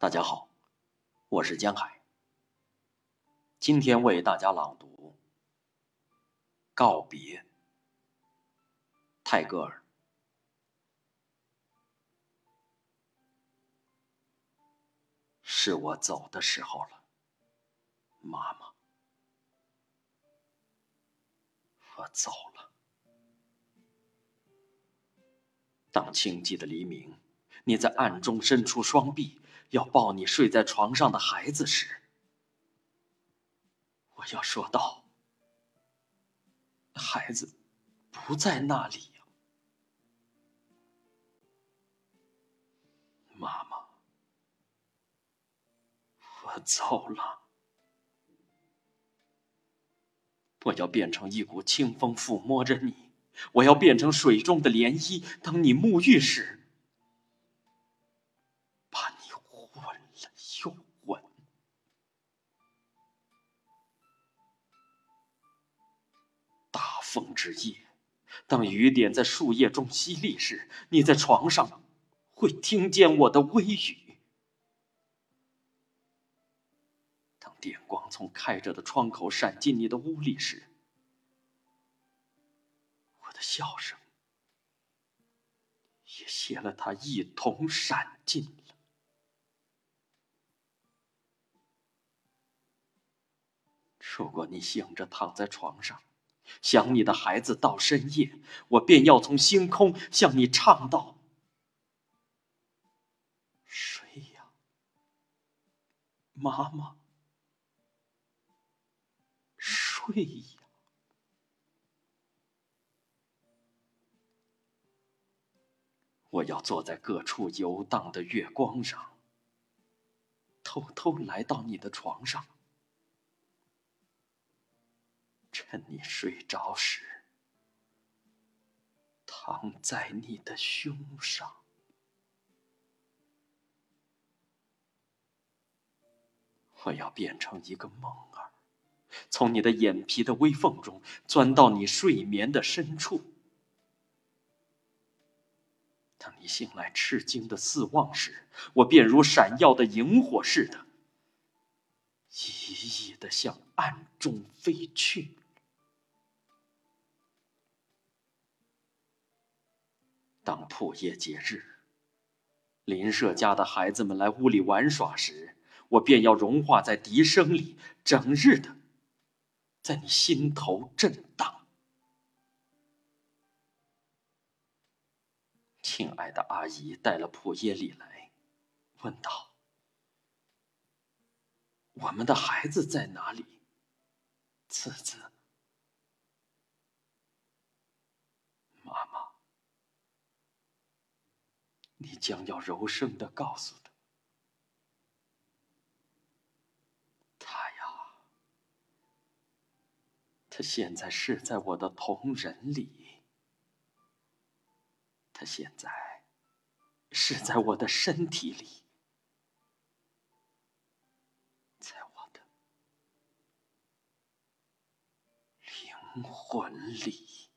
大家好，我是江海。今天为大家朗读《告别》，泰戈尔。是我走的时候了，妈妈，我走了。当清寂的黎明，你在暗中伸出双臂。要抱你睡在床上的孩子时，我要说道：“孩子不在那里，妈妈，我走了。我要变成一股清风抚摸着你，我要变成水中的涟漪，当你沐浴时。”风之夜，当雨点在树叶中淅沥时，你在床上会听见我的微语。当电光从开着的窗口闪进你的屋里时，我的笑声也携了它一同闪进了。如果你醒着躺在床上，想你的孩子到深夜，我便要从星空向你唱道：“睡呀，妈妈，睡呀。”我要坐在各处游荡的月光上，偷偷来到你的床上。趁你睡着时，躺在你的胸上。我要变成一个梦儿，从你的眼皮的微缝中钻到你睡眠的深处。当你醒来吃惊的四望时，我便如闪耀的萤火似的，熠熠的向暗中飞去。当破夜节日，邻舍家的孩子们来屋里玩耍时，我便要融化在笛声里，整日的在你心头震荡。亲爱的阿姨带了破耶里来，问道：“我们的孩子在哪里？”次子。你将要柔声的告诉他，他呀，他现在是在我的瞳仁里，他现在是在我的身体里，在我的灵魂里。